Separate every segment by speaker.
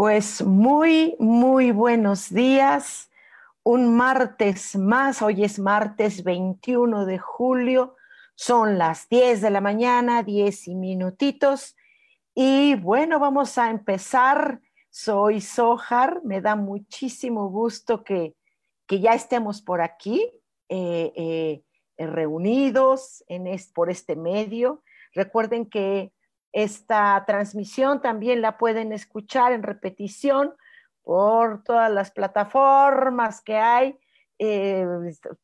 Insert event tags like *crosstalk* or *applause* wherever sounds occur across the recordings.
Speaker 1: Pues muy, muy buenos días. Un martes más, hoy es martes 21 de julio, son las 10 de la mañana, 10 y minutitos. Y bueno, vamos a empezar. Soy Sojar, me da muchísimo gusto que, ya estemos por aquí, eh, eh, reunidos por este medio. Recuerden que esta transmisión también la pueden escuchar en repetición por todas las plataformas que hay, eh,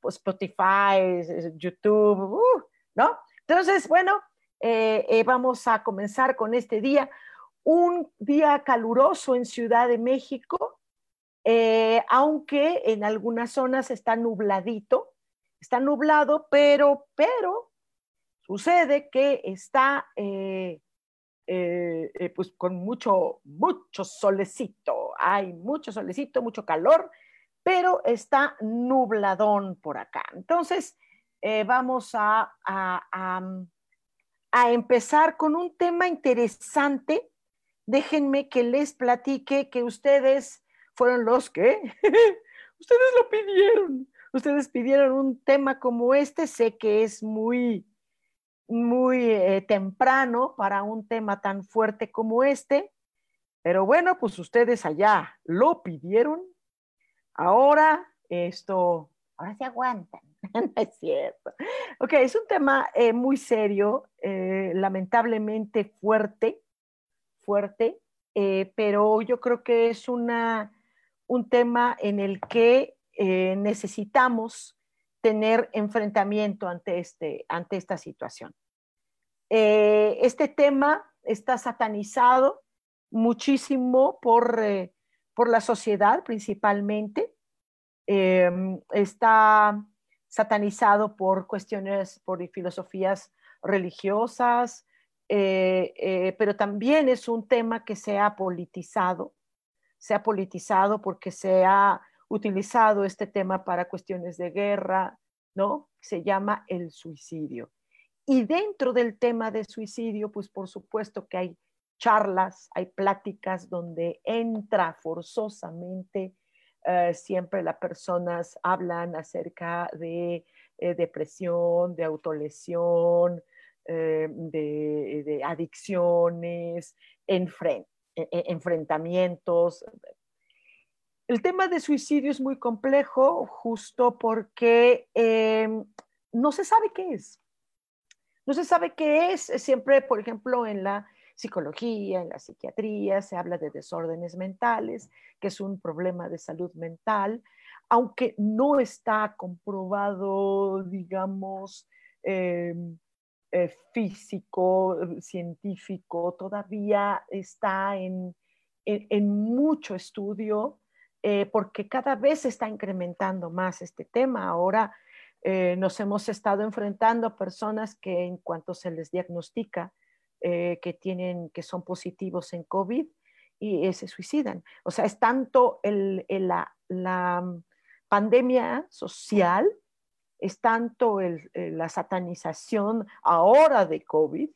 Speaker 1: Spotify, YouTube, uh, ¿no? Entonces, bueno, eh, eh, vamos a comenzar con este día, un día caluroso en Ciudad de México, aunque en algunas zonas está nubladito, está nublado, pero, pero sucede que está eh, pues con mucho, mucho solecito. Hay mucho solecito, mucho calor, pero está nubladón por acá. Entonces, eh, vamos a, a, a, empezar con un tema interesante. Déjenme que les platique que ustedes fueron los que, *laughs* ustedes lo pidieron. Ustedes pidieron un tema como este. Sé que es muy, muy eh, temprano para un tema tan fuerte como este, pero bueno, pues ustedes allá lo pidieron. Ahora esto, ahora se aguantan, *laughs* no es cierto. Ok, es un tema eh, muy serio, eh, lamentablemente fuerte, fuerte, pero yo creo que es una, un tema en el que necesitamos tener enfrentamiento ante, este, ante esta situación. Eh, este tema está satanizado muchísimo por, eh, por la sociedad principalmente. Em, está satanizado por cuestiones, por filosofías religiosas, eh, pero también es un tema que se ha politizado, se ha politizado porque se ha utilizado este tema para cuestiones de guerra, ¿no? Se llama el suicidio. Y dentro del tema de suicidio, pues por supuesto que hay charlas, hay pláticas donde entra forzosamente, eh, siempre las personas hablan acerca de eh, depresión, de autolesión, eh, de, adicciones, e, e, enfrentamientos, el tema de suicidio es muy complejo justo porque em, no se sabe qué es. No se sabe qué es. Siempre, por ejemplo, en la psicología, en la psiquiatría, se habla de desórdenes mentales, que es un problema de salud mental, aunque no está comprobado, digamos, em, eh, físico, científico, todavía está en mucho estudio eh, porque cada vez se está incrementando más este tema. Ahora eh, nos hemos estado enfrentando a personas que en cuanto se les diagnostica eh, que, tienen, que son positivos en COVID y se suicidan. O sea, es tanto la, la, pandemia social, es tanto la satanización ahora de COVID,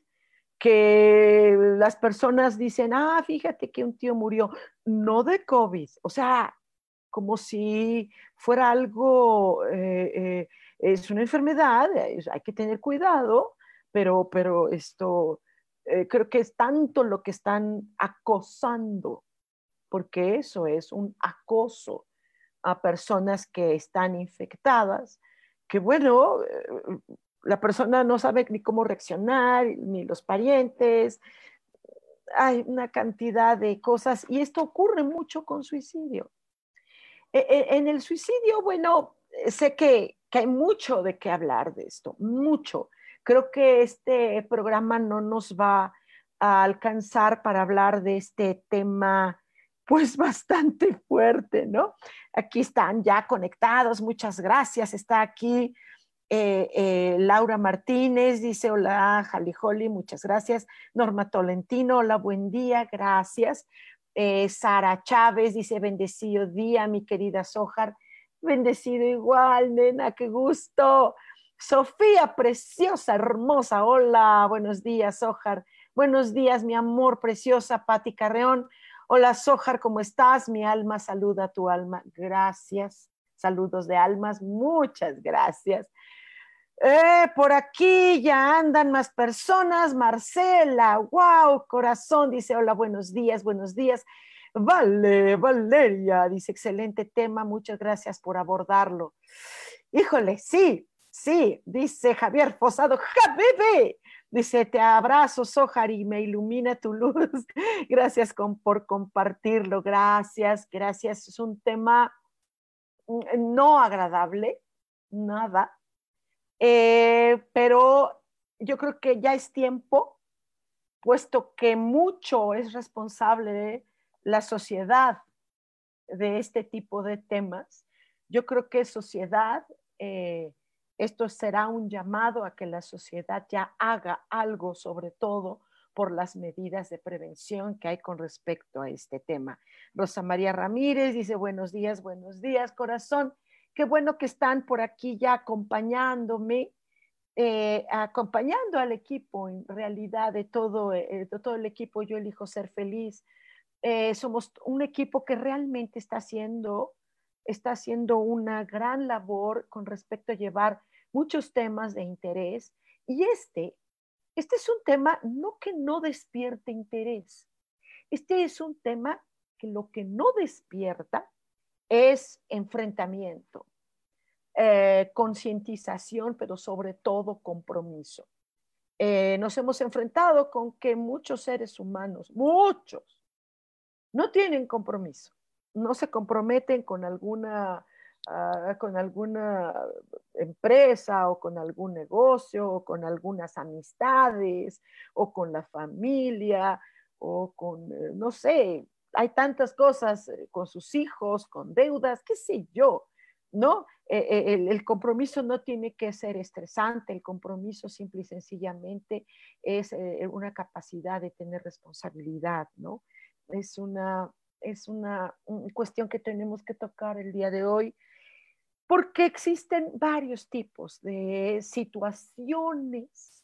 Speaker 1: que las personas dicen, ah, fíjate que un tío murió, no de COVID, o sea, como si fuera algo, eh, eh, es una enfermedad, hay que tener cuidado, pero, pero esto eh, creo que es tanto lo que están acosando porque eso es un acoso a personas que están infectadas, que bueno, la persona no sabe ni cómo reaccionar, ni los parientes, hay una cantidad de cosas y esto ocurre mucho con suicidio. E, e, en el suicidio, bueno, sé que, hay mucho de qué hablar de esto, mucho. Creo que este programa no nos va a alcanzar para hablar de este tema pues *laughs* bastante fuerte, ¿no? Aquí están ya conectados, muchas gracias. Está aquí eh, eh, Laura Martínez, dice hola, Jalijoli, muchas gracias. Norma Tolentino, hola, buen día, gracias. Eh, Sara Chávez dice bendecido día, mi querida Sojar. Bendecido igual, nena, qué gusto. Sofía, preciosa, hermosa, hola, buenos días, Sojar. Buenos días, mi amor, preciosa, Pati Carreón. Hola, Sojar, ¿cómo estás? Mi alma saluda a tu alma. Gracias. Saludos de almas, muchas gracias. Eh, por aquí ya andan más personas. Marcela, wow, corazón, dice, hola, buenos días, buenos días. Vale, Valeria, dice, excelente tema, muchas gracias por abordarlo. Híjole, sí, sí, dice Javier Fosado, Javier, Dice, te abrazo, Sojar, y me ilumina tu luz. *laughs* Gracias por compartirlo. Gracias, gracias. Es un tema mm, no agradable, nada. Eh, pero yo creo que ya es tiempo, puesto que mucho es responsable de la sociedad de este tipo de temas. Yo creo que sociedad eh, esto será un llamado a que la sociedad ya haga algo, sobre todo por las medidas de prevención que hay con respecto a este tema. Rosa María Ramírez dice, buenos días, buenos días, corazón. Qué bueno que están por aquí ya acompañándome, eh, acompañando al equipo, en realidad, de todo, eh, de todo el equipo, yo elijo ser feliz. Eh, somos un equipo que realmente está haciendo, está haciendo una gran labor con respecto a llevar muchos temas de interés. Y este, este es un tema no que no despierte interés, este es un tema que lo que no despierta es enfrentamiento, eh, concientización, pero sobre todo compromiso. Eh, nos hemos enfrentado con que muchos seres humanos, muchos, no tienen compromiso, no se comprometen con alguna Ah, con alguna empresa o con algún negocio o con algunas amistades o con la familia o con, eh, no sé, hay tantas cosas eh, con sus hijos, con deudas, qué sé yo, ¿no? Eh, el, el, compromiso no tiene que ser estresante, el compromiso simple y sencillamente es una capacidad de tener responsabilidad, ¿no? Es una, es una cuestión que tenemos que tocar el día de hoy porque existen varios tipos de situaciones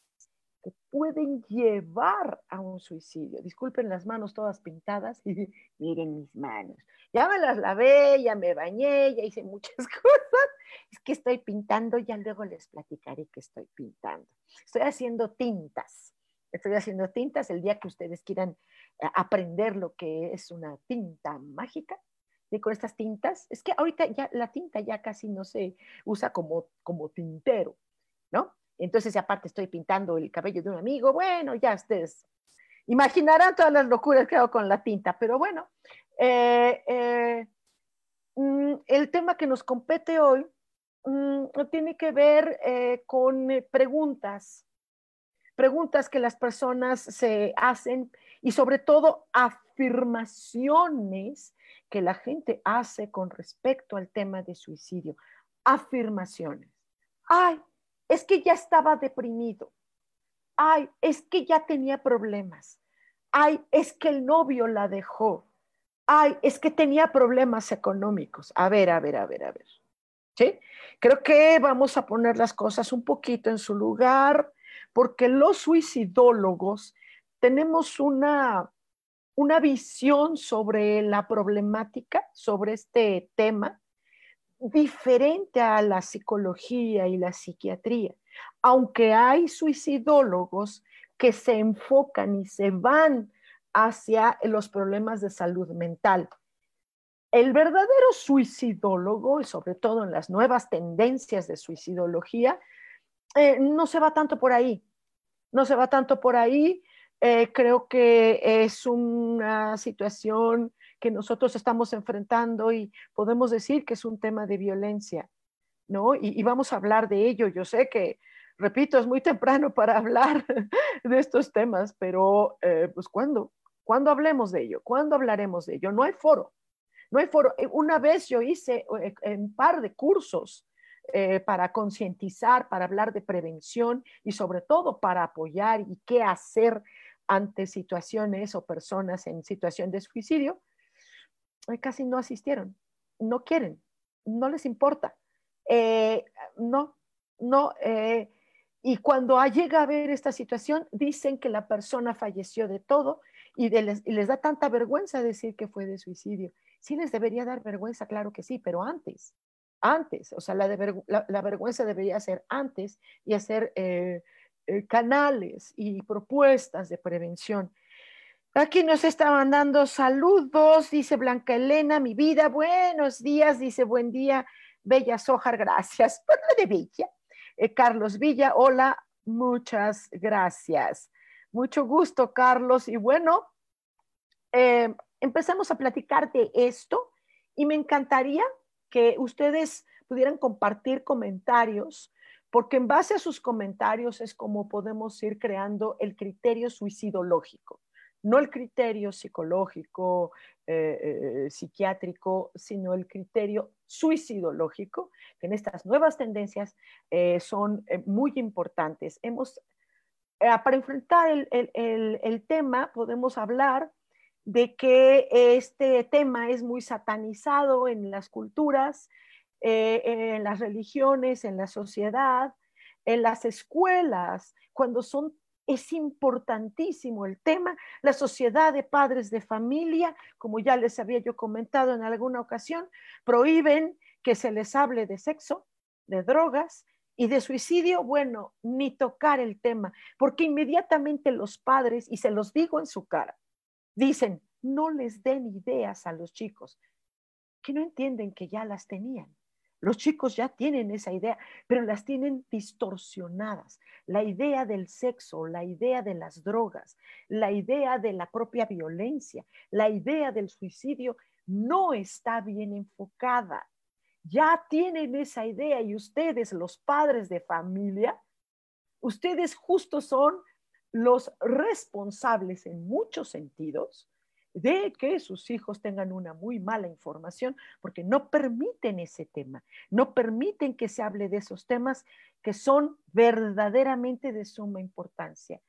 Speaker 1: que pueden llevar a un suicidio. Disculpen las manos todas pintadas y *laughs* miren mis manos. Ya me las lavé, ya me bañé, ya hice muchas *laughs* cosas. Es que estoy pintando, ya luego les platicaré que estoy pintando. Estoy haciendo tintas. Estoy haciendo tintas el día que ustedes quieran eh, aprender lo que es una tinta mágica de con estas tintas. Es que ahorita ya la tinta ya casi no se usa como, como tintero, ¿no? Entonces, aparte estoy pintando el cabello de un amigo, bueno, ya ustedes imaginarán todas las locuras que hago con la tinta, pero bueno, eh, eh, mm, el tema que nos compete hoy mm, tiene que ver eh, con preguntas, preguntas que las personas se hacen y sobre todo afirmaciones que la gente hace con respecto al tema de suicidio. Afirmaciones. Ay, es que ya estaba deprimido. Ay, es que ya tenía problemas. Ay, es que el novio la dejó. Ay, es que tenía problemas económicos. A ver, a ver, a ver, a ver. ¿Sí? Creo que vamos a poner las cosas un poquito en su lugar, porque los suicidólogos tenemos una una visión sobre la problemática, sobre este tema, diferente a la psicología y la psiquiatría. Aunque hay suicidólogos que se enfocan y se van hacia los problemas de salud mental. El verdadero suicidólogo, y sobre todo en las nuevas tendencias de suicidología, eh, no se va tanto por ahí, no se va tanto por ahí. Eh, creo que es una situación que nosotros estamos enfrentando y podemos decir que es un tema de violencia, ¿no? Y, vamos a hablar de ello. Yo sé que, repito, es muy temprano para hablar *laughs* de estos temas, pero eh, pues ¿cuándo? ¿Cuándo hablemos de ello? ¿Cuándo hablaremos de ello? No hay foro. No hay foro. Eh, una vez yo hice eh, un par de cursos para concientizar, para hablar de prevención y sobre todo para apoyar y qué hacer ante situaciones o personas en situación de suicidio casi no asistieron, no quieren, no les importa. Eh, no, no. Eh, y cuando llega a ver esta situación, dicen que la persona falleció de todo y, les, da tanta vergüenza decir que fue de suicidio. Sí les debería dar vergüenza, claro que sí, pero antes, antes, o sea, la, vergüenza debería ser antes y hacer eh, canales y propuestas de prevención. Aquí nos está mandando saludos, dice Blanca Elena, mi vida, buenos días, dice buen día, Bella Sojar, gracias *laughs* por lo de Bella. Eh, Carlos Villa, hola, muchas gracias. Mucho gusto, Carlos. Y bueno, eh, empezamos a platicar de esto y me encantaría que ustedes pudieran compartir comentarios, porque en base a sus comentarios es como podemos ir creando el criterio suicidológico no el criterio psicológico, eh, eh, psiquiátrico, sino el criterio suicidológico, que en estas nuevas tendencias eh, son muy importantes. Hemos, para enfrentar el, tema, podemos hablar de que este tema es muy satanizado en las culturas, en las religiones, en la sociedad, en las escuelas, cuando son es importantísimo el tema. La sociedad de padres de familia, como ya les había yo comentado en alguna ocasión, prohíben que se les hable de sexo, de drogas y de suicidio. Bueno, ni tocar el tema, porque inmediatamente los padres, y se los digo en su cara, dicen, no les den ideas a los chicos, que no entienden que ya las tenían. Los chicos ya tienen esa idea, pero las tienen distorsionadas. La idea del sexo, la idea de las drogas, la idea de la propia violencia, la idea del suicidio no está bien enfocada. Ya tienen esa idea y ustedes, los padres de familia, ustedes justo son los responsables en muchos sentidos de que sus hijos tengan una muy mala información, porque no permiten ese tema, no permiten que se hable de esos temas que son verdaderamente de suma importancia.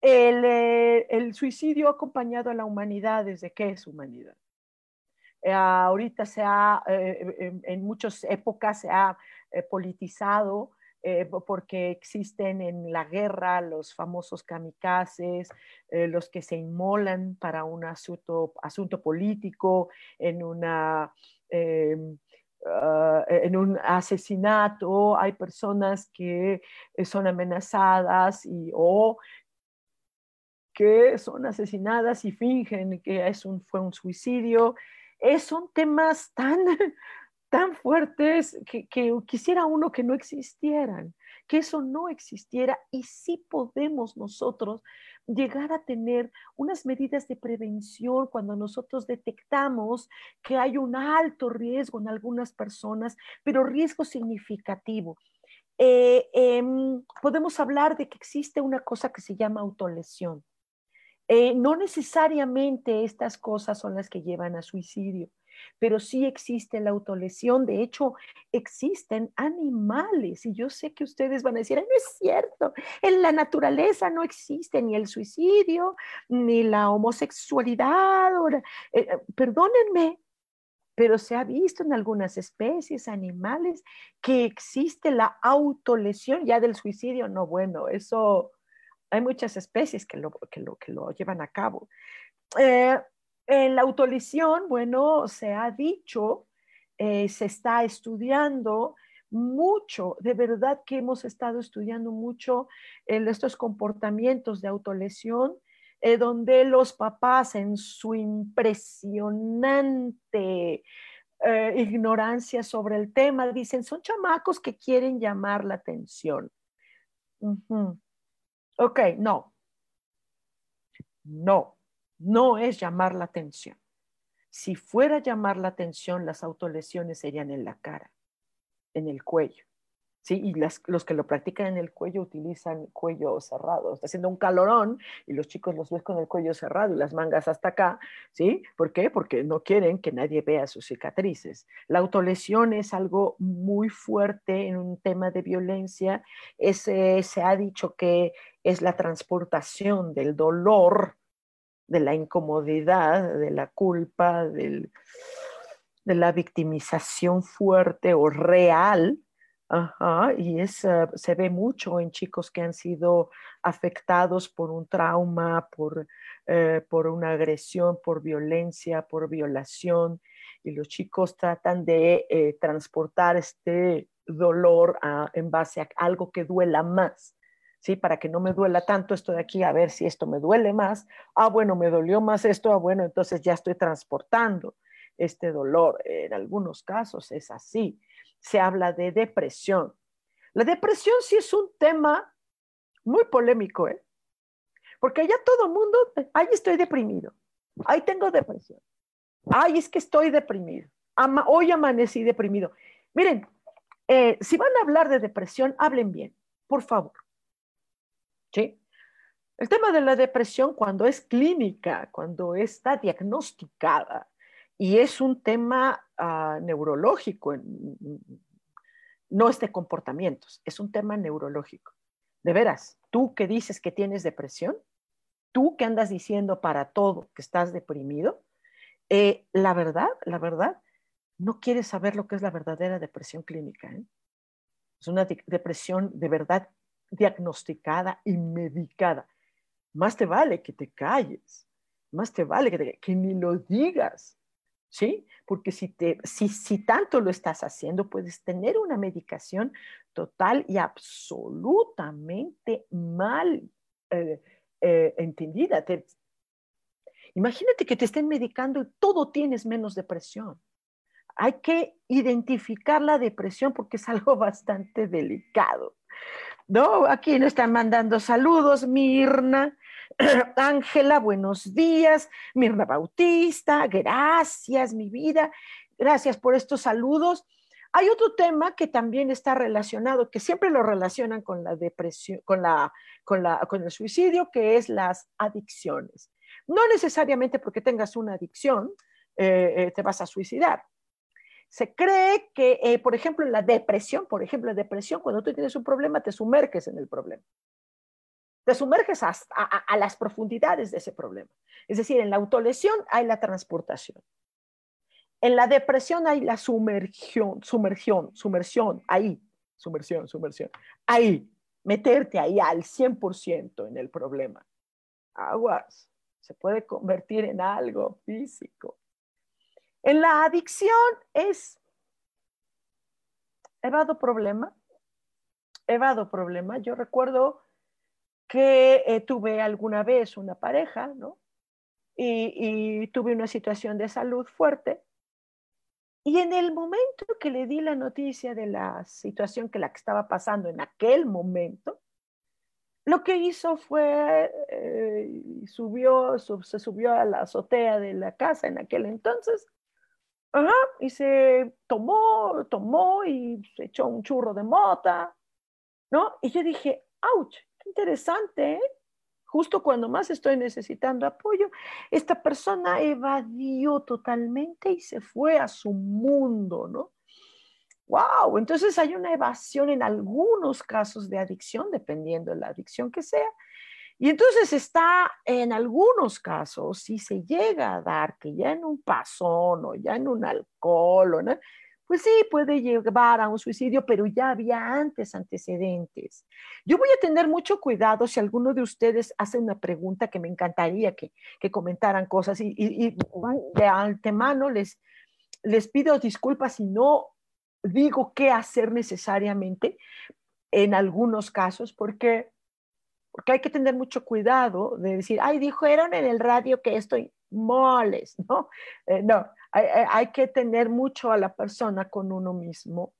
Speaker 1: El, eh, suicidio ha acompañado a la humanidad desde que es humanidad. Eh, ahorita se ha, eh, en muchas épocas se ha politizado, eh, porque existen en la guerra los famosos kamikazes, eh, los que se inmolan para un asunto, asunto político, en, una, em, ah, en un asesinato, hay personas que eh, son amenazadas y, o que son asesinadas y fingen que es un, fue un suicidio. son temas tan *laughs* tan fuertes que, quisiera uno que no existieran, que eso no existiera y sí podemos nosotros llegar a tener unas medidas de prevención cuando nosotros detectamos que hay un alto riesgo en algunas personas, pero riesgo significativo. Eh, em, podemos hablar de que existe una cosa que se llama autolesión. Eh, no necesariamente estas cosas son las que llevan a suicidio pero sí existe la autolesión. De hecho, existen animales y yo sé que ustedes van a decir, no es cierto, en la naturaleza no existe ni el suicidio, ni la homosexualidad. Eh, eh, perdónenme, pero se ha visto en algunas especies animales que existe la autolesión ya del suicidio. No, bueno, eso hay muchas especies que lo, que lo, llevan a cabo. Eh, en la autolesión, bueno, se ha dicho, eh, se está estudiando mucho, de verdad que hemos estado estudiando mucho estos comportamientos de autolesión eh, donde los papás en su impresionante eh, ignorancia sobre el tema dicen, son chamacos que quieren llamar la atención. Ok, no. No, no es llamar la atención. Si fuera llamar la atención, las autolesiones serían en la cara, en el cuello. ¿sí? Y los que lo practican en el cuello utilizan cuello cerrado. Está haciendo un calorón y los chicos los ves con el cuello cerrado y las mangas hasta acá, ¿sí? ¿Por qué? Porque no quieren que nadie vea sus cicatrices. La autolesión es algo muy fuerte en un tema de violencia. Ese, se ha dicho que es la transportación del dolor, de la incomodidad, de la culpa, de la victimización fuerte o real Ajá, y es, eh, se ve mucho en chicos que han sido afectados por un trauma, por, eh, por una agresión, por violencia, por violación, y los chicos tratan de eh, transportar este dolor en base a algo que duela más. ¿Sí? Para que no me duela tanto esto de aquí, a ver si esto me duele más. Ah, bueno, me dolió más esto, ah, bueno, entonces ya estoy transportando este dolor. En algunos casos es así se habla de depresión. La depresión sí es un tema muy polémico, ¿eh? Porque ya todo el mundo, ay, estoy deprimido, ay, tengo depresión, ay, es que estoy deprimido, hoy amanecí deprimido. Miren, eh, si van a hablar de depresión, hablen bien, por favor. ¿Sí? El tema de la depresión cuando es clínica, cuando está diagnosticada, y es un tema ah, neurológico, no es de comportamientos, es un tema neurológico. De veras, tú que dices que tienes depresión, tú que andas diciendo para todo que estás deprimido, eh, la verdad, la verdad, no quieres saber lo que es la verdadera depresión clínica. ¿eh? Es una depresión de verdad diagnosticada y medicada. Más te vale que te calles, más te vale que, que ni lo digas. ¿sí? Porque si, te, si, si tanto lo estás haciendo, puedes tener una medicación total y absolutamente mal eh, eh, entendida. imagínate que te estén medicando y todo tienes menos depresión. Hay que identificar la depresión porque es algo *laughs* bastante delicado. No, aquí nos están mandando saludos, Mirna. *clears throat* Ángela, buenos días. Mirna Bautista, gracias, mi vida. Gracias por estos saludos. Hay otro tema que también está relacionado, que siempre lo relacionan con la depresión, con, la, con, la, con el suicidio, que es las adicciones. No necesariamente porque tengas una adicción eh, eh, te vas a suicidar. Se cree que, eh, por ejemplo, en la depresión, por ejemplo, la depresión, cuando tú tienes un problema, te sumerges en el problema te sumerges a, las profundidades de ese problema. Es decir, en la autolesión hay la transportación. En la depresión hay la sumergión, sumergión, sumersión, ahí, sumersión, sumersión, ahí, meterte ahí al 100% en el problema. Aguas, se puede convertir en algo físico. En la adicción es evado problema, evado problema. Yo recuerdo que eh, tuve alguna vez una pareja, ¿no? Y, tuve una situación de salud fuerte. Y en el momento que le di la noticia de la situación que la que estaba pasando en aquel momento, lo que hizo fue, eh, subió, se subió a la azotea de la casa en aquel entonces, y se tomó, tomó y se echó un churro de mota, ¿no? Y yo dije, ouch, interesante, ¿eh? Justo cuando más estoy necesitando apoyo, esta persona evadió totalmente y se fue a su mundo, ¿no? ¡Wow! Entonces hay una evasión en algunos casos de adicción, dependiendo de la adicción que sea. Y entonces está en algunos casos, si se llega a dar que ya en un pasón o ya en un alcohol, o, ¿no? pues sí, puede llevar a un suicidio, pero ya había antes antecedentes. Yo voy a tener mucho cuidado si alguno de ustedes hace una pregunta que me encantaría que, comentaran cosas y, de antemano les, les pido disculpas si no digo qué hacer necesariamente en algunos casos, porque porque hay que tener mucho cuidado de decir, ay, dijeron en el radio que estoy moles, *laughs* ¿no? Eh, no, hay, que tener mucho a la persona con uno mismo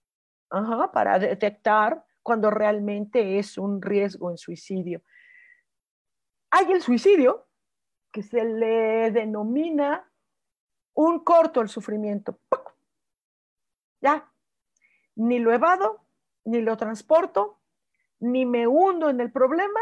Speaker 1: para detectar cuando realmente es un riesgo en suicidio. Hay el suicidio, que se le denomina un corto el sufrimiento. Ya, ni lo evado, ni lo transporto, ni me hundo en el problema,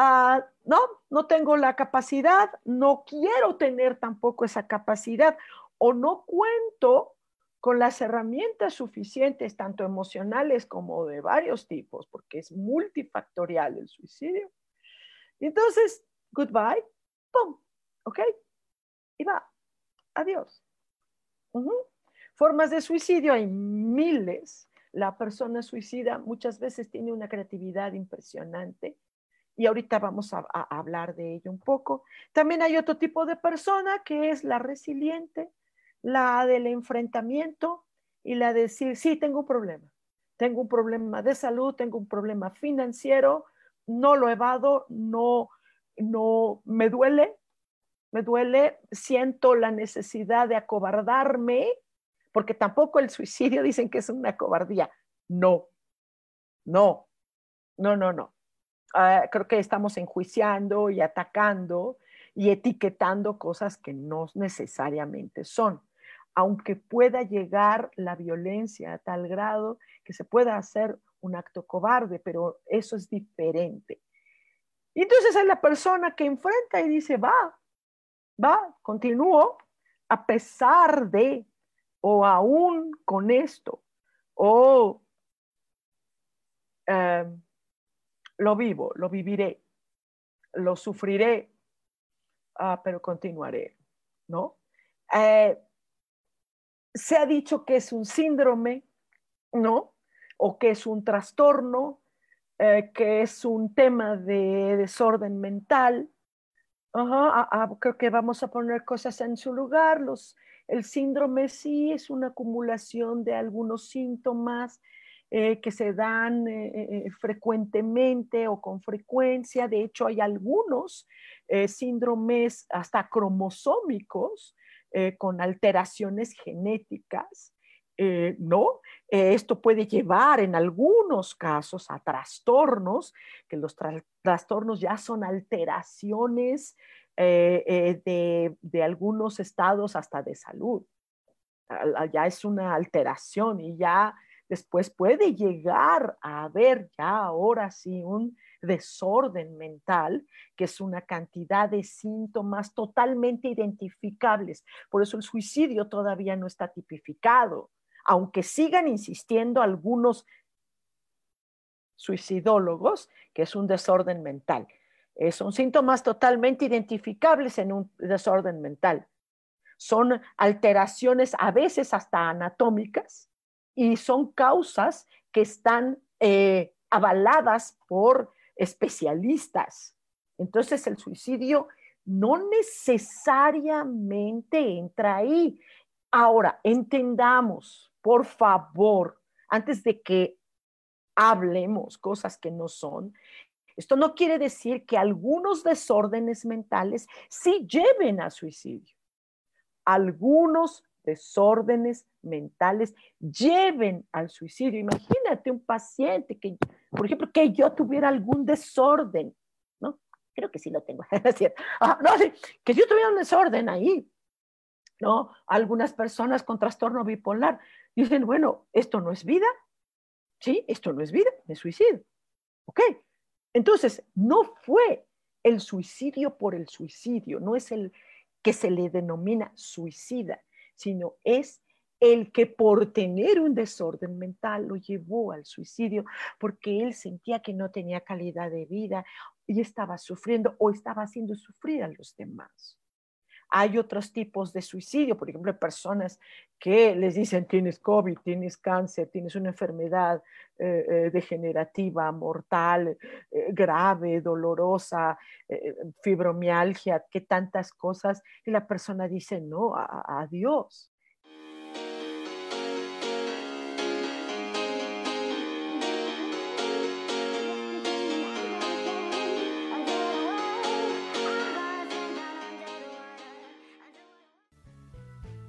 Speaker 1: Ah, no, no tengo la capacidad, no quiero tener tampoco esa capacidad o no cuento con las herramientas suficientes, tanto emocionales como de varios tipos, porque es multifactorial el suicidio. entonces, goodbye, ¡pum! ¿Ok? Y va, adiós. Formas de suicidio hay miles. La persona suicida muchas veces tiene una creatividad impresionante y ahorita vamos a, hablar de ello un poco. También hay otro tipo de persona que es la resiliente, la del enfrentamiento y la de decir, sí, tengo un problema. Tengo un problema de salud, tengo un problema financiero, no lo evado, no, no, me duele, me duele, siento la necesidad de acobardarme, porque tampoco el suicidio *laughs* dicen que es una cobardía. No, no, no, no, no. Ah, creo que estamos enjuiciando y atacando y etiquetando cosas que no necesariamente son, aunque pueda llegar la violencia a tal grado que se pueda hacer un acto cobarde, pero eso es diferente. Entonces hay la persona que enfrenta y dice, va, va, continúo, a pesar de, o aún con esto, o... Em, lo vivo, lo viviré, lo sufriré, ah, pero continuaré, ¿no? Eh, se ha dicho que es un síndrome, ¿no? O que es un trastorno, eh, que es un tema de desorden mental. creo que vamos a poner cosas en su lugar. Los, el síndrome sí es una acumulación de algunos síntomas eh, que se dan eh, eh, frecuentemente o con frecuencia. De hecho, hay algunos síndromes hasta cromosómicos con alteraciones genéticas. no, esto puede llevar en algunos casos a trastornos, que los trastornos ya son alteraciones de, de algunos estados hasta de salud. Ya es una alteración y ya después puede llegar a haber ya ahora sí un desorden mental, que es una cantidad de síntomas totalmente identificables. Por eso el suicidio todavía no está tipificado, aunque sigan insistiendo algunos suicidólogos que es un desorden mental. Eh, son síntomas totalmente identificables en un desorden mental. Son alteraciones a veces hasta anatómicas, y son causas que están eh, avaladas por especialistas. Entonces el suicidio no necesariamente entra ahí. Ahora, entendamos, por favor, antes de que hablemos cosas que no son, esto no quiere decir que algunos desórdenes mentales sí lleven a suicidio. Algunos desórdenes mentales lleven al suicidio. Imagínate un paciente que, por ejemplo, que yo tuviera algún desorden, ¿no? Creo que sí lo tengo. *laughs* Ah, no, sí, que yo tuviera un desorden ahí, ¿no? Algunas personas con trastorno bipolar dicen, bueno, esto no es vida, ¿sí? Esto no es vida, me suicidio. ¿Ok? Entonces, no fue el suicidio por el suicidio, no es el que se le denomina suicida, sino es el que por tener un desorden mental lo llevó al suicidio porque él sentía que no tenía calidad de vida y estaba sufriendo o estaba haciendo sufrir a los demás. Hay otros tipos de suicidio, por ejemplo, personas que les dicen tienes COVID, tienes cáncer, tienes una enfermedad eh, eh, degenerativa, mortal, eh, grave, dolorosa, fibromialgia, que tantas cosas, y la persona dice no, adiós.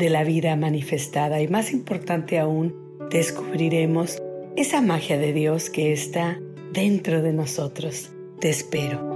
Speaker 2: de la vida manifestada y más importante aún, descubriremos esa magia de Dios que está dentro de nosotros. Te espero.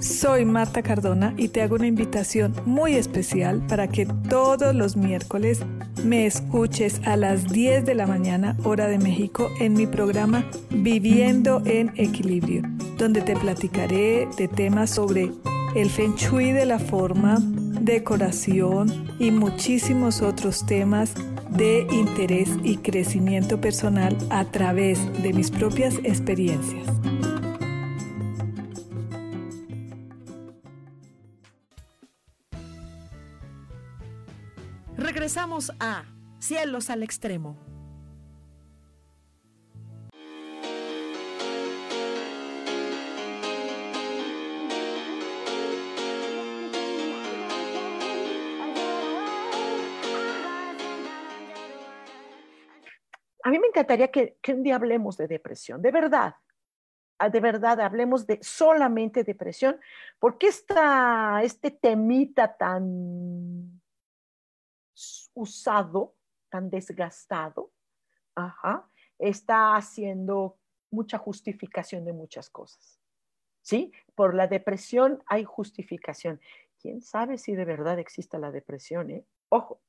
Speaker 3: Soy Marta Cardona y te hago una invitación muy especial para que todos los miércoles me escuches a las 10 de la mañana hora de México en mi programa Viviendo en Equilibrio, donde te platicaré de temas sobre el feng shui de la forma, decoración y muchísimos otros temas de interés y crecimiento personal a través de mis propias experiencias.
Speaker 4: Regresamos a Cielos al Extremo.
Speaker 1: Encantaría que, un día hablemos de depresión, de verdad, ah, de verdad, hablemos de solamente depresión, porque esta, este temita tan usado, tan desgastado, está haciendo mucha justificación de muchas cosas. ¿Sí? Por la depresión hay justificación. ¿Quién sabe si de verdad existe la depresión? Eh? Ojo,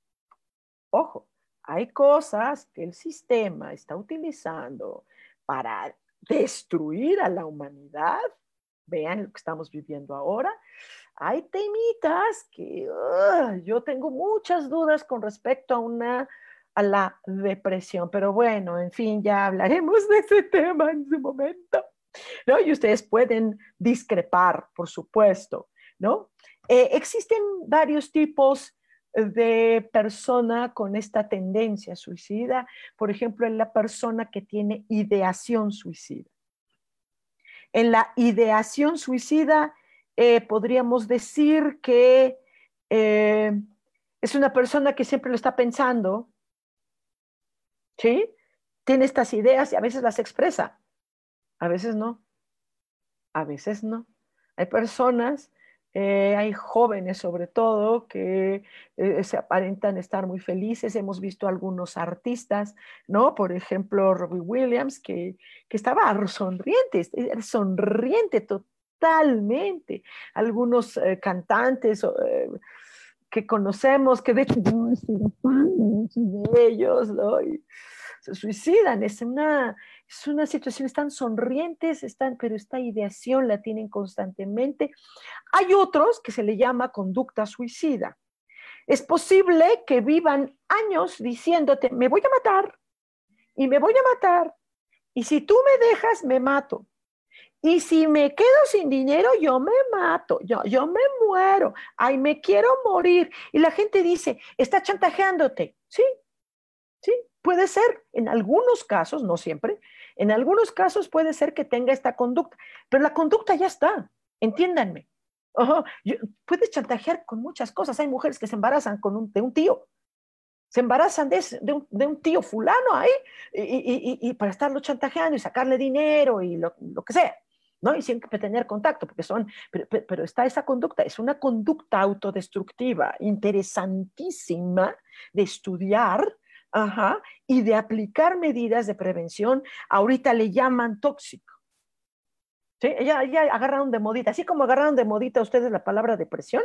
Speaker 1: ojo, hay cosas que el sistema está utilizando para destruir a la humanidad. Vean lo que estamos viviendo ahora hay temitas que yo tengo muchas dudas con respecto a una a la depresión, pero bueno, en fin, ya hablaremos *laughs* de ese tema en su momento, ¿no? Y ustedes pueden discrepar, por supuesto, ¿no? Eh, existen varios tipos de persona con esta tendencia suicida, por ejemplo, en la persona que tiene ideación suicida. En la ideación suicida eh, podríamos decir que eh, es una persona que siempre lo está pensando, ¿sí? Tiene estas ideas y a veces las expresa, a veces no, a veces no. Hay personas, eh, hay jóvenes sobre todo, que se aparentan estar muy felices. Hemos visto algunos artistas, ¿no? Por ejemplo, Robbie Williams, que, que estaba sonriente, sonriente, totalmente. Algunos eh, cantantes eh, que conocemos, que de hecho de ellos, se suicidan. Es una, es una situación, están sonrientes, están, pero esta ideación la tienen constantemente. Hay otros que se le llama conducta suicida. Es posible que vivan años diciéndote, me voy a matar y me voy a matar. Y si tú me dejas, me mato. Y si me quedo sin dinero, yo me mato, yo, yo me muero, ay, me quiero morir. Y la gente dice, está chantajeándote. Sí, sí, puede ser. En algunos casos, no siempre, en algunos casos puede ser que tenga esta conducta, pero la conducta ya está, entiéndanme. puedes chantajear con muchas cosas. Hay mujeres que se embarazan con un, de un tío. se embarazan de, un, tío fulano ahí y, para estarlo chantajeando y sacarle dinero y lo, que sea, ¿no? Y siempre tener contacto, porque son, pero, está esa conducta, es una conducta autodestructiva, interesantísima de estudiar, ajá, y de aplicar medidas de prevención, ahorita le llaman tóxico. ¿Sí? Ya, ya agarraron de modita, así como agarraron de modita ustedes la palabra depresión,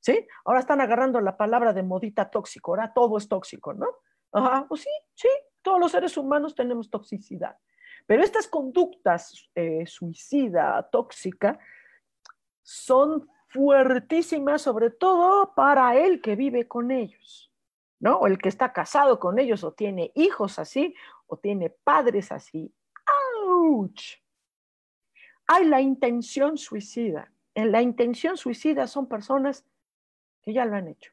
Speaker 1: ¿sí? Ahora están agarrando la palabra de modita tóxico, ahora todo es tóxico, ¿no? Ajá, pues sí, sí, todos los seres humanos tenemos toxicidad. Pero estas conductas eh, suicida, tóxica, son fuertísimas, sobre todo para el que vive con ellos, ¿no? O el que está casado con ellos, o tiene hijos así, o tiene padres así. ¡Auch! Hay la intención suicida. En la intención suicida son personas que ya lo han hecho.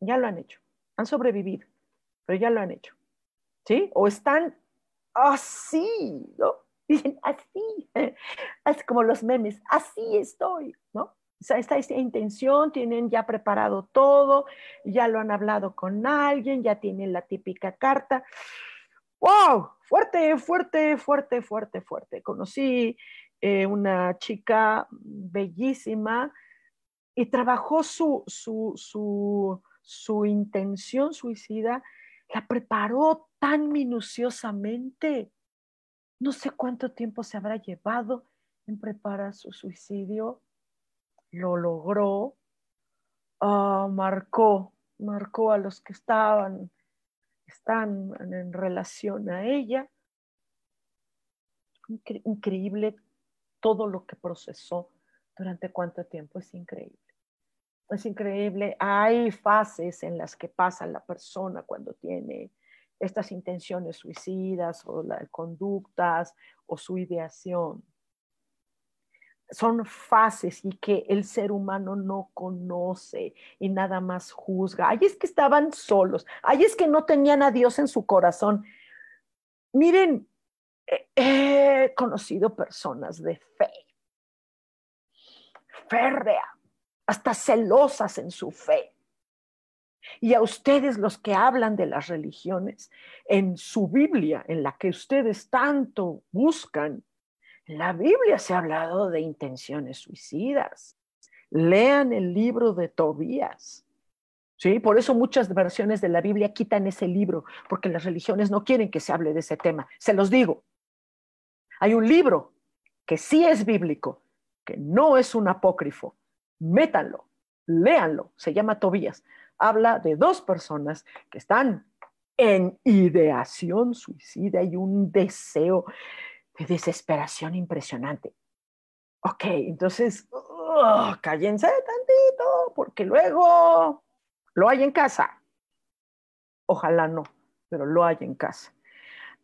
Speaker 1: Ya lo han hecho. Han sobrevivido, pero ya lo han hecho. ¿Sí? O están así, ¿no? *laughs* Dicen así, *laughs* así como los memes, así estoy, ¿no? Está esta intención, tienen ya preparado todo, ya lo han hablado con alguien, ya tienen la típica carta. ¡Wow! Fuerte, fuerte, fuerte, fuerte, fuerte. Conocí eh, una chica bellísima y trabajó su, su, intención suicida, la preparó tan minuciosamente. No sé cuánto tiempo se habrá llevado en preparar su suicidio. Lo logró, ah, marcó, marcó a los que estaban, están en relación a ella. Increíble todo lo que procesó durante cuánto tiempo, es increíble es increíble. Hay fases en las que pasa la persona cuando tiene estas intenciones suicidas o las conductas o su ideación. Son fases y que el ser humano no conoce y nada más juzga. Ahí es que estaban solos, ahí es que no tenían a Dios en su corazón. Miren, he conocido personas de fe, férrea, hasta celosas en su fe. Y a ustedes los que hablan de las religiones, en su Biblia, en la que ustedes tanto buscan, la Biblia se ha hablado de intenciones suicidas. Lean el libro de Tobías. ¿Sí? Por eso muchas versiones de la Biblia quitan ese libro, porque las religiones no quieren que se hable de ese tema. Se los digo. Hay un libro que sí es bíblico, que no es un apócrifo, métanlo, léanlo, se llama Tobías. Habla de dos personas que están en ideación suicida y un deseo de desesperación impresionante. Ok, entonces, cállense tantito, porque luego lo hay en casa. Ojalá no, pero lo hay en casa.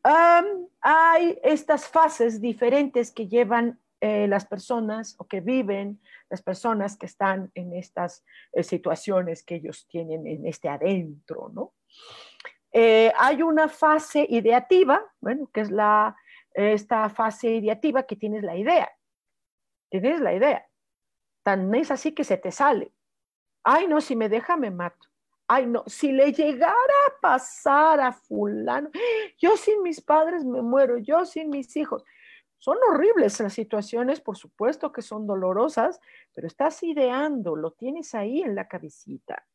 Speaker 1: hay estas fases diferentes que llevan eh, las personas o que viven, las personas que están en estas eh, situaciones que ellos tienen en este adentro, ¿no? Eh, hay una fase ideativa, bueno, que es la, esta fase ideativa que tienes la idea. Tienes la idea. Tan es así que se te sale. Ay, no, si me deja, me mato. Ay, no, si le llegara a pasar a fulano, yo sin mis padres me muero, yo sin mis hijos. Son horribles las situaciones, por supuesto que son dolorosas, pero estás ideando, lo tienes ahí en la cabecita.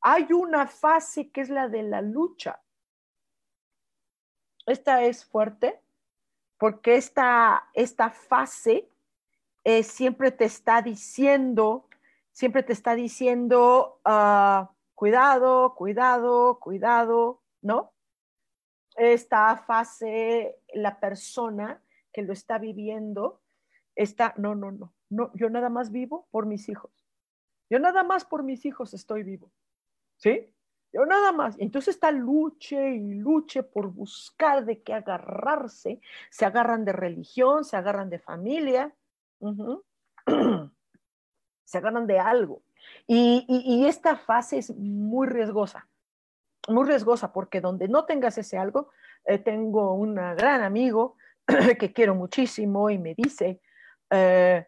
Speaker 1: Hay una fase que es la de la lucha. Esta es fuerte porque esta, esta fase eh, siempre te está diciendo, siempre te está diciendo, ah, cuidado, cuidado, cuidado, ¿no? Esta fase, la persona que lo está viviendo, está, no, no, no, no, yo nada más vivo por mis hijos. Yo nada más por mis hijos estoy vivo. ¿Sí? Yo nada más. Entonces está luche y luche por buscar de qué agarrarse. Se agarran de religión, se agarran de familia, *clears throat* se agarran de algo. Y, esta fase es muy riesgosa, muy riesgosa porque donde no tengas ese algo, eh, tengo un gran amigo *clears throat* que quiero muchísimo y me dice, eh,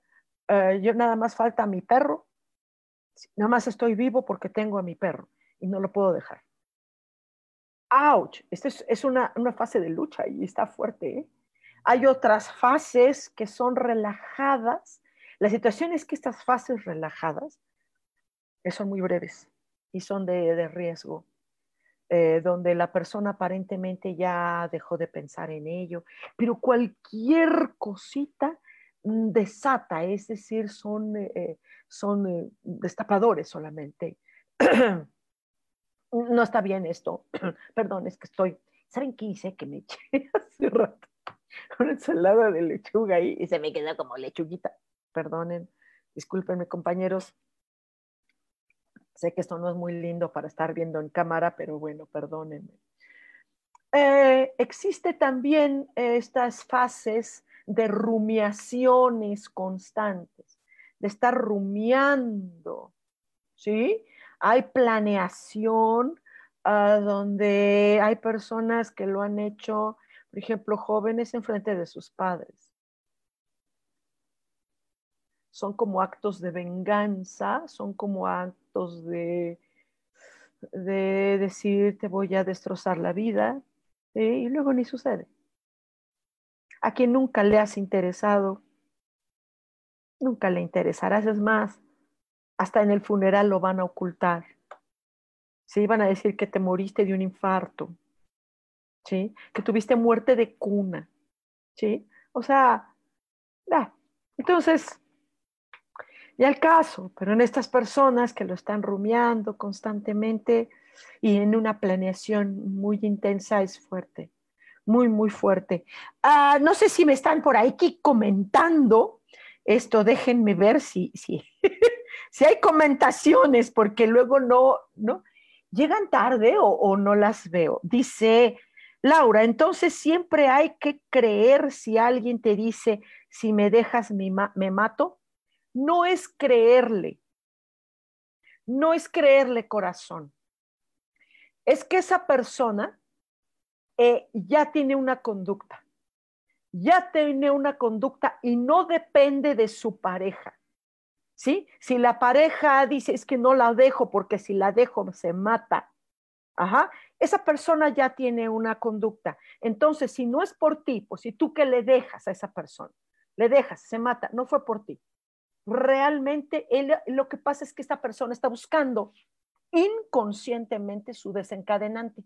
Speaker 1: eh, yo nada más falta a mi perro, nada más estoy vivo porque tengo a mi perro y no lo puedo dejar. ouch, esta es, una, fase de lucha y está fuerte. ¿eh? Hay otras fases que son relajadas. La situación es que estas fases relajadas eh, son muy breves y son de, riesgo, eh, donde la persona aparentemente ya dejó de pensar en ello, pero cualquier cosita mm, desata, es decir, son, son destapadores solamente. *clears throat* no está bien esto. *clears throat* Perdón, es que estoy. ¿Saben qué hice? Que me eché *laughs* hace rato una ensalada de lechuga ahí y se me quedó como lechuguita. Perdonen, discúlpenme, compañeros. Sé que esto no es muy lindo para estar viendo en cámara, pero bueno, perdónenme. Eh, existe también estas fases de rumiaciones constantes, de estar rumiando, ¿sí? Hay planeación ah, donde hay personas que lo han hecho, por ejemplo, jóvenes en frente de sus padres. Son como actos de venganza, son como actos de, de decir te voy a destrozar la vida y luego ni sucede. A quien nunca le has interesado, nunca le interesarás, es más, hasta en el funeral lo van a ocultar. Sí, van a decir que te moriste de un infarto, ¿sí? Que tuviste muerte de cuna, ¿sí? O sea, ya. Entonces, ya el caso, pero en estas personas que lo están rumiando constantemente y en una planeación muy intensa es fuerte, muy, muy fuerte. Ah, no sé si me están por ahí comentando esto, déjenme ver si, si, *laughs* si hay comentaciones, porque luego no, ¿no? Llegan tarde o, no las veo. Dice Laura, entonces siempre hay que creer si alguien te dice, si me dejas me, me mato. No es creerle, no es creerle corazón. Es que esa persona eh, ya tiene una conducta, ya tiene una conducta y no depende de su pareja. ¿Sí? Si la pareja dice, es que no la dejo porque si la dejo se mata, ajá, esa persona ya tiene una conducta. Entonces, si no es por ti, pues si tú que le dejas a esa persona, le dejas, se mata, no fue por ti. Realmente él, lo que pasa es que esta persona está buscando inconscientemente su desencadenante.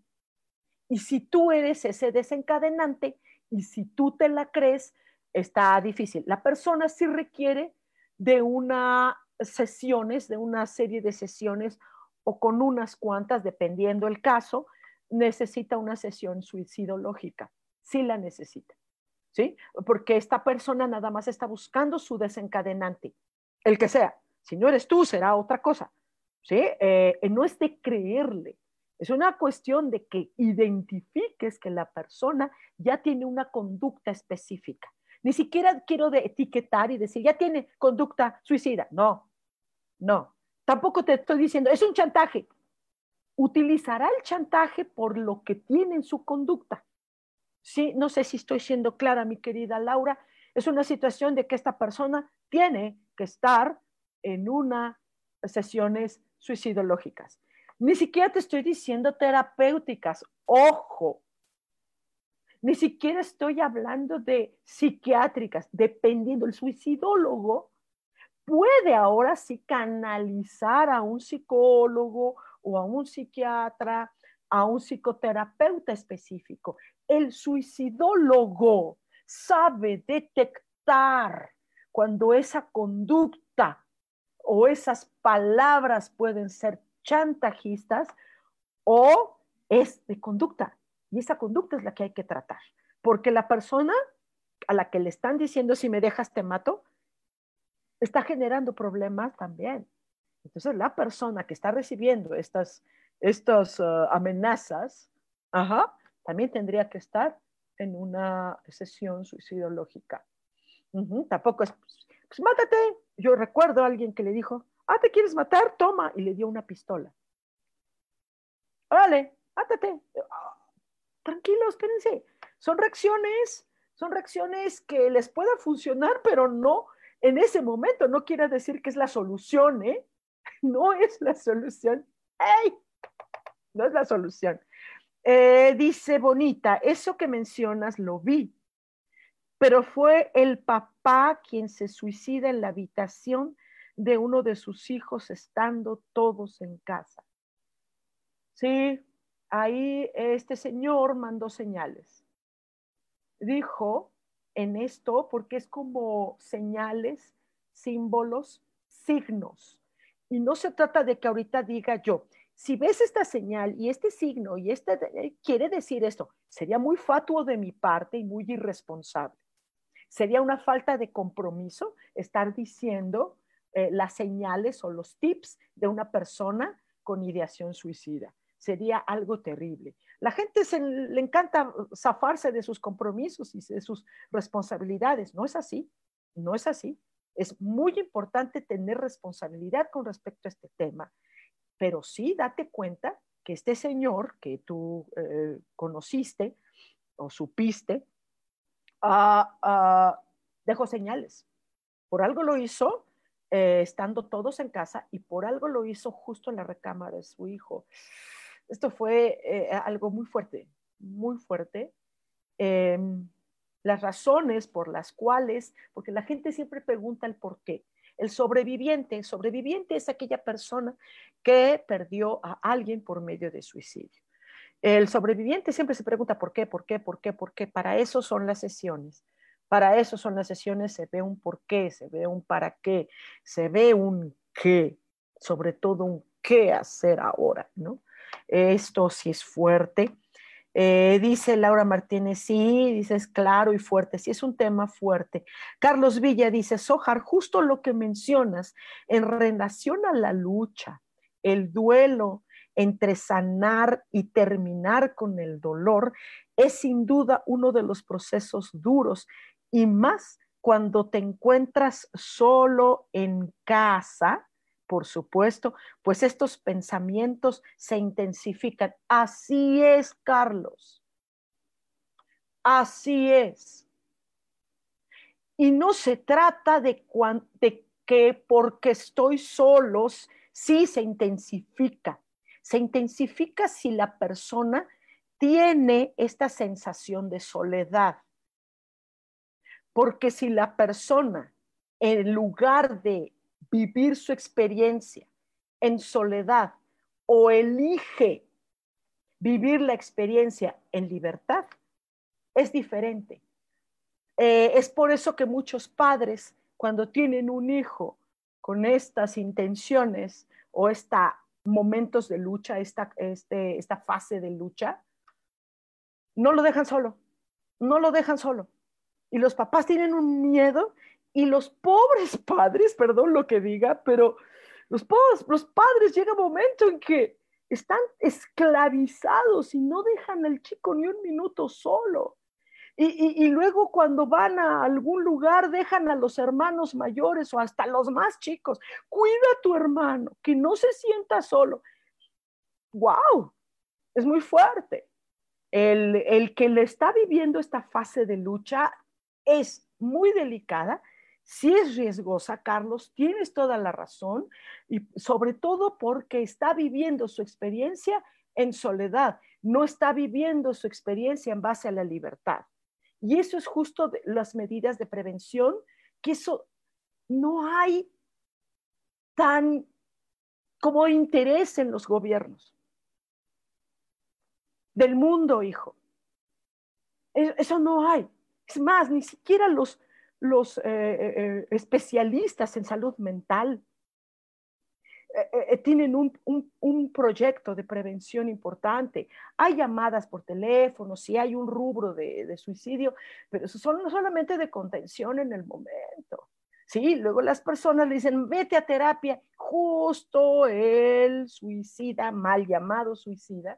Speaker 1: Y si tú eres ese desencadenante y si tú te la crees, está difícil. La persona sí requiere de una sesiones, de una serie de sesiones o con unas cuantas, dependiendo el caso, necesita una sesión suicidológica. Sí la necesita. ¿Sí? Porque esta persona nada más está buscando su desencadenante, el que sea. Si no eres tú, será otra cosa. ¿Sí? Eh, no es de creerle, es una cuestión de que identifiques que la persona ya tiene una conducta específica. Ni siquiera quiero de etiquetar y decir, ya tiene conducta suicida. No, no. Tampoco te estoy diciendo, es un chantaje. Utilizará el chantaje por lo que tiene en su conducta. Sí, no sé si estoy siendo clara, mi querida Laura. Es una situación de que esta persona tiene que estar en unas sesiones suicidológicas. Ni siquiera te estoy diciendo terapéuticas. Ojo, ni siquiera estoy hablando de psiquiátricas, dependiendo. El suicidólogo puede ahora sí canalizar a un psicólogo o a un psiquiatra, a un psicoterapeuta específico. El suicidólogo sabe detectar cuando esa conducta o esas palabras pueden ser chantajistas o es de conducta y esa conducta es la que hay que tratar, porque la persona a la que le están diciendo si me dejas te mato, está generando problemas también. Entonces la persona que está recibiendo estas, estas uh, amenazas, también tendría que estar en una sesión suicidológica. Tampoco es, pues mátate. Yo recuerdo a alguien que le dijo, ah, ¿te quieres matar? Toma. Y le dio una pistola. Órale, mátate tranquilos, espérense. Son reacciones, son reacciones que les puedan funcionar, pero no en ese momento. No quiere decir que es la solución, ¿eh? *laughs* No es la solución. ¡Ey! No es la solución. Eh, dice Bonita, eso que mencionas lo vi, pero fue el papá quien se suicida en la habitación de uno de sus hijos estando todos en casa. Sí, ahí este señor mandó señales. Dijo en esto, porque es como señales, símbolos, signos. Y no se trata de que ahorita diga yo, si ves esta señal y este signo y este quiere decir esto, sería muy fatuo de mi parte y muy irresponsable. Sería una falta de compromiso estar diciendo eh, las señales o los tips de una persona con ideación suicida. Sería algo terrible. La gente se, le encanta zafarse de sus compromisos y de sus responsabilidades. No es así, no es así. Es muy importante tener responsabilidad con respecto a este tema pero sí date cuenta que este señor que tú eh, conociste o supiste, ah, ah, dejó señales. Por algo lo hizo eh, estando todos en casa y por algo lo hizo justo en la recámara de su hijo. Esto fue eh, algo muy fuerte, muy fuerte. Em, las razones por las cuales, porque la gente siempre pregunta el por qué. El sobreviviente, sobreviviente es aquella persona que perdió a alguien por medio de suicidio. El sobreviviente siempre se pregunta por qué, por qué, por qué, por qué. Para eso son las sesiones. Para eso son las sesiones, se ve un por qué, se ve un para qué, se ve un qué, sobre todo un qué hacer ahora, ¿no? Esto sí es fuerte. Eh, dice Laura Martínez, sí, dices claro y fuerte, sí es un tema fuerte. Carlos Villa dice, Sojar, justo lo que mencionas en relación a la lucha, el duelo entre sanar y terminar con el dolor, es sin duda uno de los procesos duros y más cuando te encuentras solo en casa por supuesto, pues estos pensamientos se intensifican. Así es, Carlos. Así es. Y no se trata de, que porque estoy solos, sí se intensifica. Se intensifica si la persona tiene esta sensación de soledad. Porque si la persona, en lugar de vivir su experiencia en soledad o elige vivir la experiencia en libertad, es diferente. Eh, es por eso que muchos padres, cuando tienen un hijo con estas intenciones o estos momentos de lucha, esta, este, esta fase de lucha, no lo dejan solo, no lo dejan solo. Y los papás tienen un miedo y los pobres *laughs* padres, perdón lo que diga, pero los, pobres, los padres llega un momento en que están esclavizados y no dejan al chico ni un minuto solo. Y, y, luego cuando van a algún lugar dejan a los hermanos mayores o hasta los más chicos. Cuida a tu hermano, que no se sienta solo. ¡Wow! Es muy fuerte. El, el que le está viviendo esta fase de lucha es muy delicada si es riesgosa, Carlos, tienes toda la razón, y sobre todo porque está viviendo su experiencia en soledad, no está viviendo su experiencia en base a la libertad. Y eso es justo las medidas de prevención, que eso no hay tan como interés en los gobiernos del mundo, hijo. Eso no hay. Es más, ni siquiera los, los eh, eh, eh, especialistas en salud mental tienen un, proyecto de prevención importante. Hay llamadas por teléfono, si hay un rubro de, suicidio, pero eso son solamente de contención en el momento. Sí, luego las personas le dicen, vete a terapia, justo el suicida, mal llamado suicida,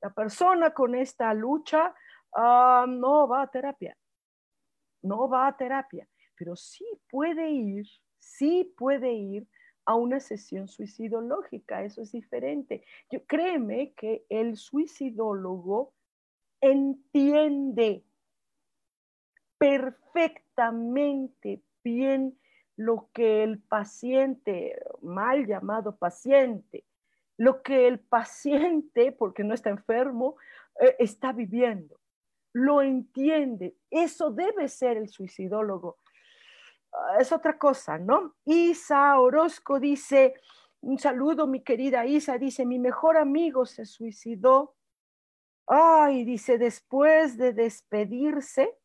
Speaker 1: la persona con esta lucha ah, no va a terapia no va a terapia, pero sí puede ir, sí puede ir a una sesión suicidológica, eso es diferente. Yo créeme que el suicidólogo entiende perfectamente bien lo que el paciente, mal llamado paciente, lo que el paciente, porque no está enfermo, eh, está viviendo. Lo entiende. Eso debe ser el suicidólogo. Ah, es otra cosa, ¿no? Isa Orozco dice, un saludo, mi querida Isa, dice, mi mejor amigo se suicidó. Ay, dice, después de despedirse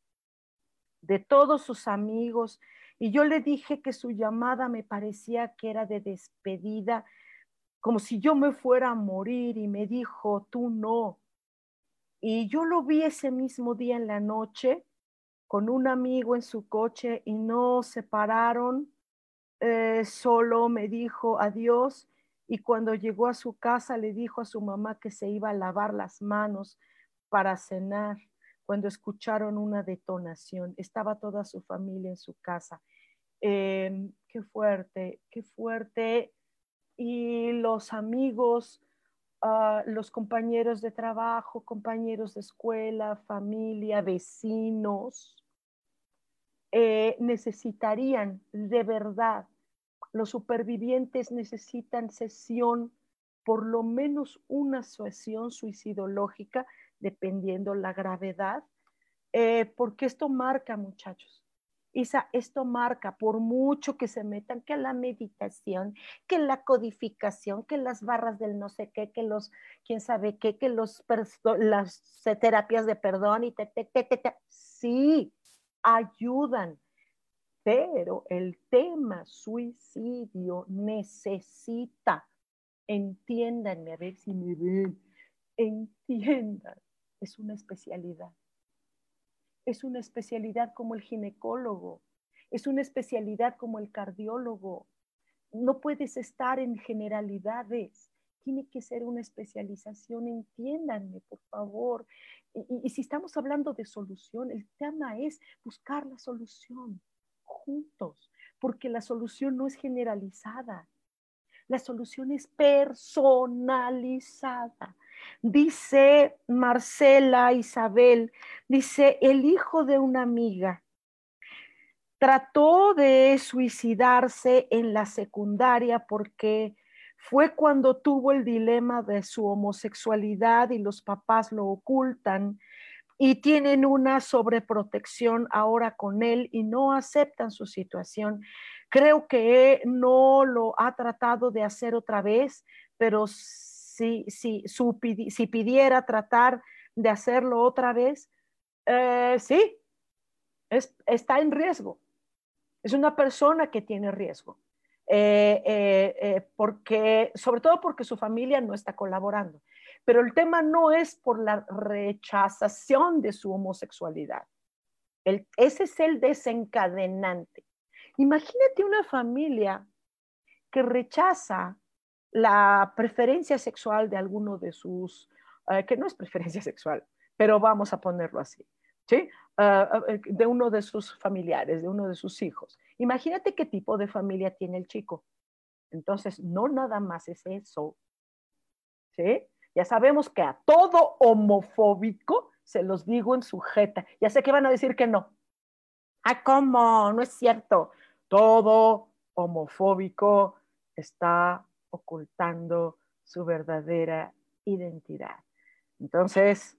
Speaker 1: de todos sus amigos, y yo le dije que su llamada me parecía que era de despedida, como si yo me fuera a morir, y me dijo, tú no. Y yo lo vi ese mismo día en la noche con un amigo en su coche y no se pararon eh, solo me dijo adiós y cuando llegó a su casa le dijo a su mamá que se iba a lavar las manos para cenar. Cuando escucharon una detonación, estaba toda su familia en su casa. Em, qué fuerte, qué fuerte. Y los amigos, los compañeros de trabajo, compañeros de escuela, familia, vecinos, eh, necesitarían de verdad, los supervivientes necesitan sesión, por lo menos una sesión suicidológica, dependiendo la gravedad, eh, porque esto marca, muchachos. Isa, esto marca, por mucho que se metan, que la meditación, que la codificación, que las barras del no sé qué, que los, quién sabe qué, que los, las terapias de perdón y te, te, te, te, sí, ayudan, pero el tema suicidio necesita, entiéndanme, a ver si me ven, entiendan, es una especialidad. Es una especialidad como el ginecólogo, es una especialidad como el cardiólogo. No puedes estar en generalidades, tiene que ser una especialización, entiéndanme, por favor. Y, si estamos hablando de solución, el tema es buscar la solución juntos, porque la solución no es generalizada, la solución es personalizada. Dice Marcela Isabel, dice, el hijo de una amiga trató de suicidarse en la secundaria porque fue cuando tuvo el dilema de su homosexualidad y los papás lo ocultan y tienen una sobreprotección ahora con él y no aceptan su situación. Creo que no lo ha tratado de hacer otra vez, pero si, si, si pidiera tratar de hacerlo otra vez, eh, sí, está en riesgo. Es una persona que tiene riesgo. Eh, eh, porque, sobre todo porque su familia no está colaborando. Pero el tema no es por la rechazación de su homosexualidad. ese es el desencadenante. Imagínate una familia que rechaza la preferencia sexual de alguno de sus, eh, que no es preferencia *laughs* sexual, pero vamos a ponerlo así, ¿sí? Ah, ah, eh, de uno de sus familiares, de uno de sus hijos. Imagínate qué tipo de familia tiene el chico. Entonces, no nada más es eso, ¿sí? Ya sabemos que a todo homofóbico, se los digo en sujeta, ya sé que van a decir que no. Ah, ¿cómo? No es cierto. Todo homofóbico está ocultando su verdadera identidad. Entonces,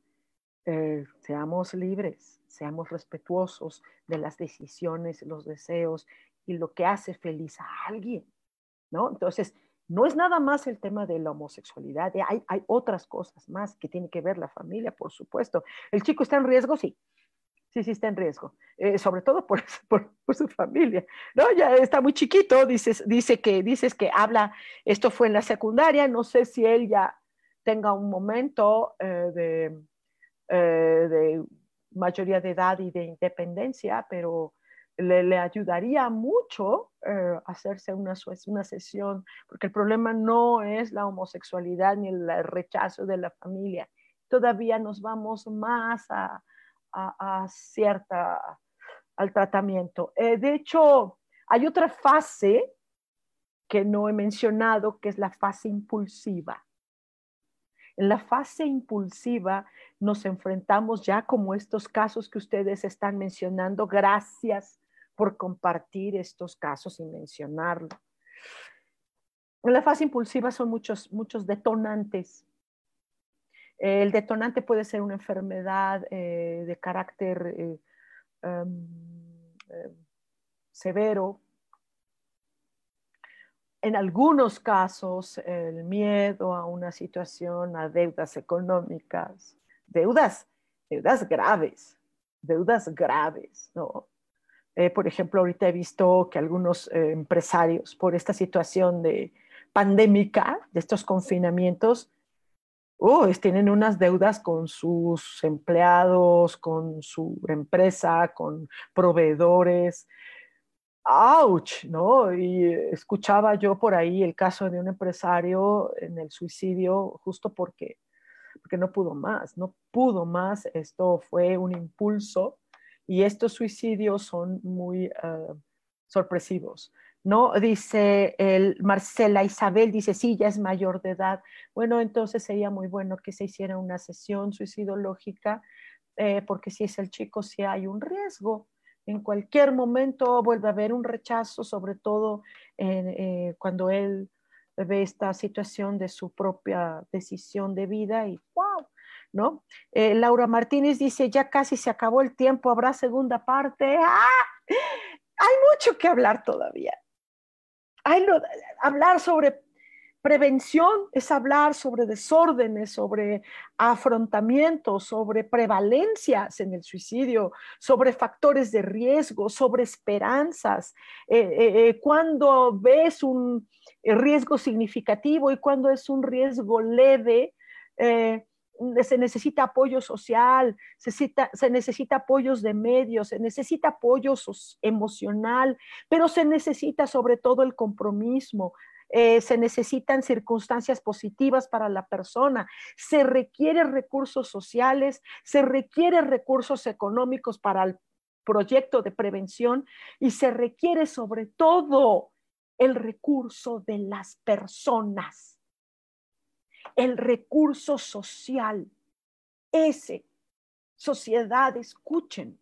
Speaker 1: eh, seamos libres, seamos respetuosos de las decisiones, los deseos y lo que hace feliz a alguien, ¿no? Entonces, no es nada más el tema de la homosexualidad, hay, hay otras cosas más que tiene que ver la familia, por supuesto. ¿El chico está en riesgo? Sí, sí, sí está en riesgo, eh, sobre todo *laughs* por, por, su familia. No, ya está muy chiquito, dices, dice que, dices que habla, esto fue en la secundaria, no sé si él ya tenga un momento eh, de, de mayoría de edad y de independencia, pero le, ayudaría mucho eh, hacerse una, una sesión, porque el problema no es la homosexualidad ni el rechazo de la familia. Todavía nos vamos más a, cierta, al tratamiento. Eh, de hecho, hay otra fase que no he mencionado, que es la fase impulsiva. En la fase impulsiva nos enfrentamos ya como estos casos que ustedes están mencionando, gracias por compartir estos casos y mencionarlo. En la fase impulsiva son muchos, muchos detonantes. El detonante puede ser una enfermedad eh, de carácter eh, em, em, severo. En algunos casos, el miedo a una situación, a deudas económicas, deudas, deudas graves, deudas graves, ¿no? Eh, por ejemplo, ahorita he visto que algunos empresarios, por esta situación de pandémica, de estos confinamientos, oh, tienen unas deudas con sus empleados, con su empresa, con proveedores. ¡Auch! ¿no? Y escuchaba yo por ahí el caso de un empresario en el suicidio justo porque, porque no pudo más, no pudo más. Esto fue un impulso y estos suicidios son muy uh, sorpresivos. ¿No? Dice el Marcela Isabel, dice, sí, ya es mayor de edad. Bueno, entonces sería muy bueno que se hiciera una sesión suicidológica, eh, porque si es el chico, si hay un riesgo. En cualquier momento vuelve a haber un rechazo, sobre todo eh, cuando él ve esta situación de su propia decisión de vida y wow, ¿no? Eh, Laura Martínez dice, ya casi se acabó el tiempo, habrá segunda parte. ¡Ah! Hay mucho que hablar todavía hablar sobre prevención es hablar sobre desórdenes, sobre afrontamientos, sobre prevalencias en el suicidio, sobre factores de riesgo, sobre esperanzas. Eh, eh, eh, cuando ves un riesgo significativo y cuando es un riesgo leve, se necesita apoyo social, se necesita, se necesita apoyos de medios, se necesita apoyo emocional, pero se necesita sobre todo el compromiso, eh, se necesitan circunstancias positivas para la persona, se requieren recursos sociales, se requieren recursos económicos para el proyecto de prevención y se requiere sobre todo el recurso de las personas el recurso social. Ese, sociedad, escuchen.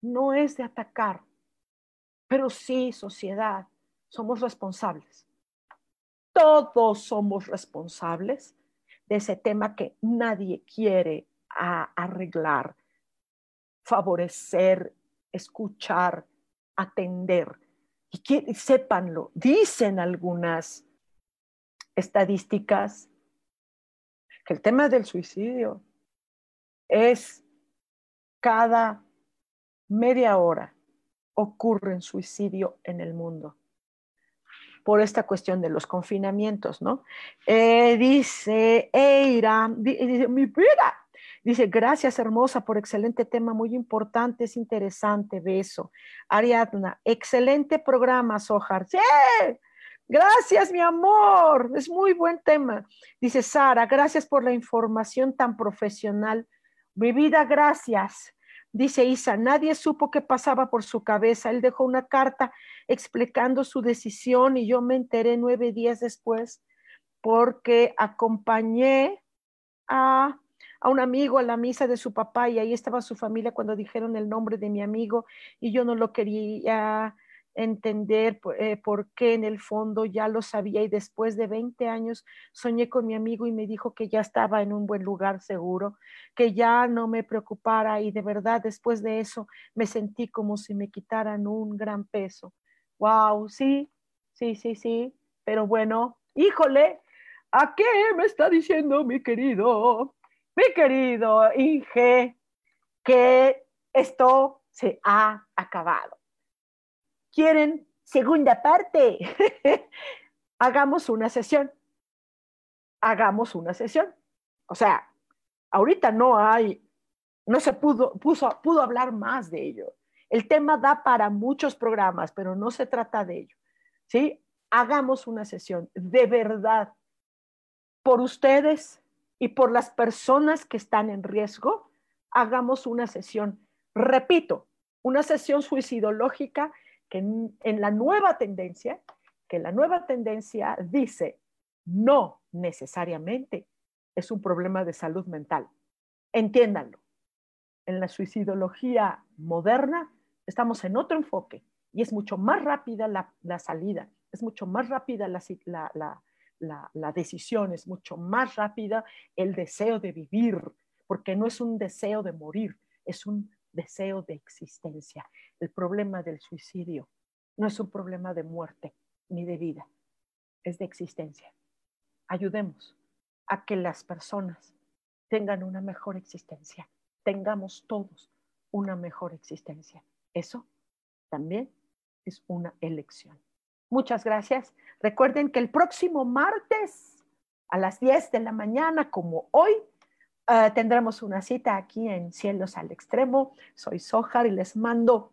Speaker 1: No es de atacar, pero sí, sociedad, somos responsables. Todos somos responsables de ese tema que nadie quiere arreglar, favorecer, escuchar, atender. Y que sépanlo, dicen algunas estadísticas que el tema del suicidio es cada media hora ocurre suicidio en el mundo por esta cuestión de los confinamientos, ¿no? Eh, dice Eira, dice, mi vida, dice, gracias hermosa por excelente tema, muy importante, es interesante, beso. Ariadna, excelente programa, Sojar. ¡Sí! Gracias, mi amor. Es muy buen tema. Dice Sara, gracias por la información tan profesional. Mi vida, gracias. Dice Isa, nadie supo qué pasaba por su cabeza. Él dejó una carta explicando su decisión y yo me enteré nueve días después porque acompañé a, a, un amigo a la misa de su papá y ahí estaba su familia cuando dijeron el nombre de mi amigo y yo no lo quería entender eh, por qué en el fondo ya lo sabía y después de 20 años soñé con mi amigo y me dijo que ya estaba en un buen lugar seguro, que ya no me preocupara y de verdad después de eso me sentí como si me quitaran un gran peso. Wow, sí, sí, sí, sí, pero bueno, híjole, ¿a qué me está diciendo mi querido, mi querido Inge, que esto se ha acabado? Quieren segunda parte, *laughs* hagamos una sesión. Hagamos una sesión. O sea, ahorita no hay, no se pudo, pudo hablar más de ello. El tema da para muchos programas, pero no se trata de ello. ¿Sí? Hagamos una sesión de verdad por ustedes y por las personas que están en riesgo. Hagamos una sesión, repito, una sesión suicidológica que en, la nueva tendencia, que la nueva tendencia dice, no necesariamente es un problema de salud mental. Entiéndanlo. En la suicidología moderna estamos en otro enfoque y es mucho más rápida la, salida, es mucho más rápida la, la, decisión es mucho más rápida, el deseo de vivir, porque no es un deseo de morir, es un deseo de existencia. El problema del suicidio no es un problema de muerte ni de vida, es de existencia. Ayudemos a que las personas tengan una mejor existencia, tengamos todos una mejor existencia. Eso también es una elección. Muchas gracias. Recuerden que el próximo martes a las 10 de la mañana, como hoy, eh, tendremos una cita aquí en Cielos al Extremo. Soy Sojar y les mando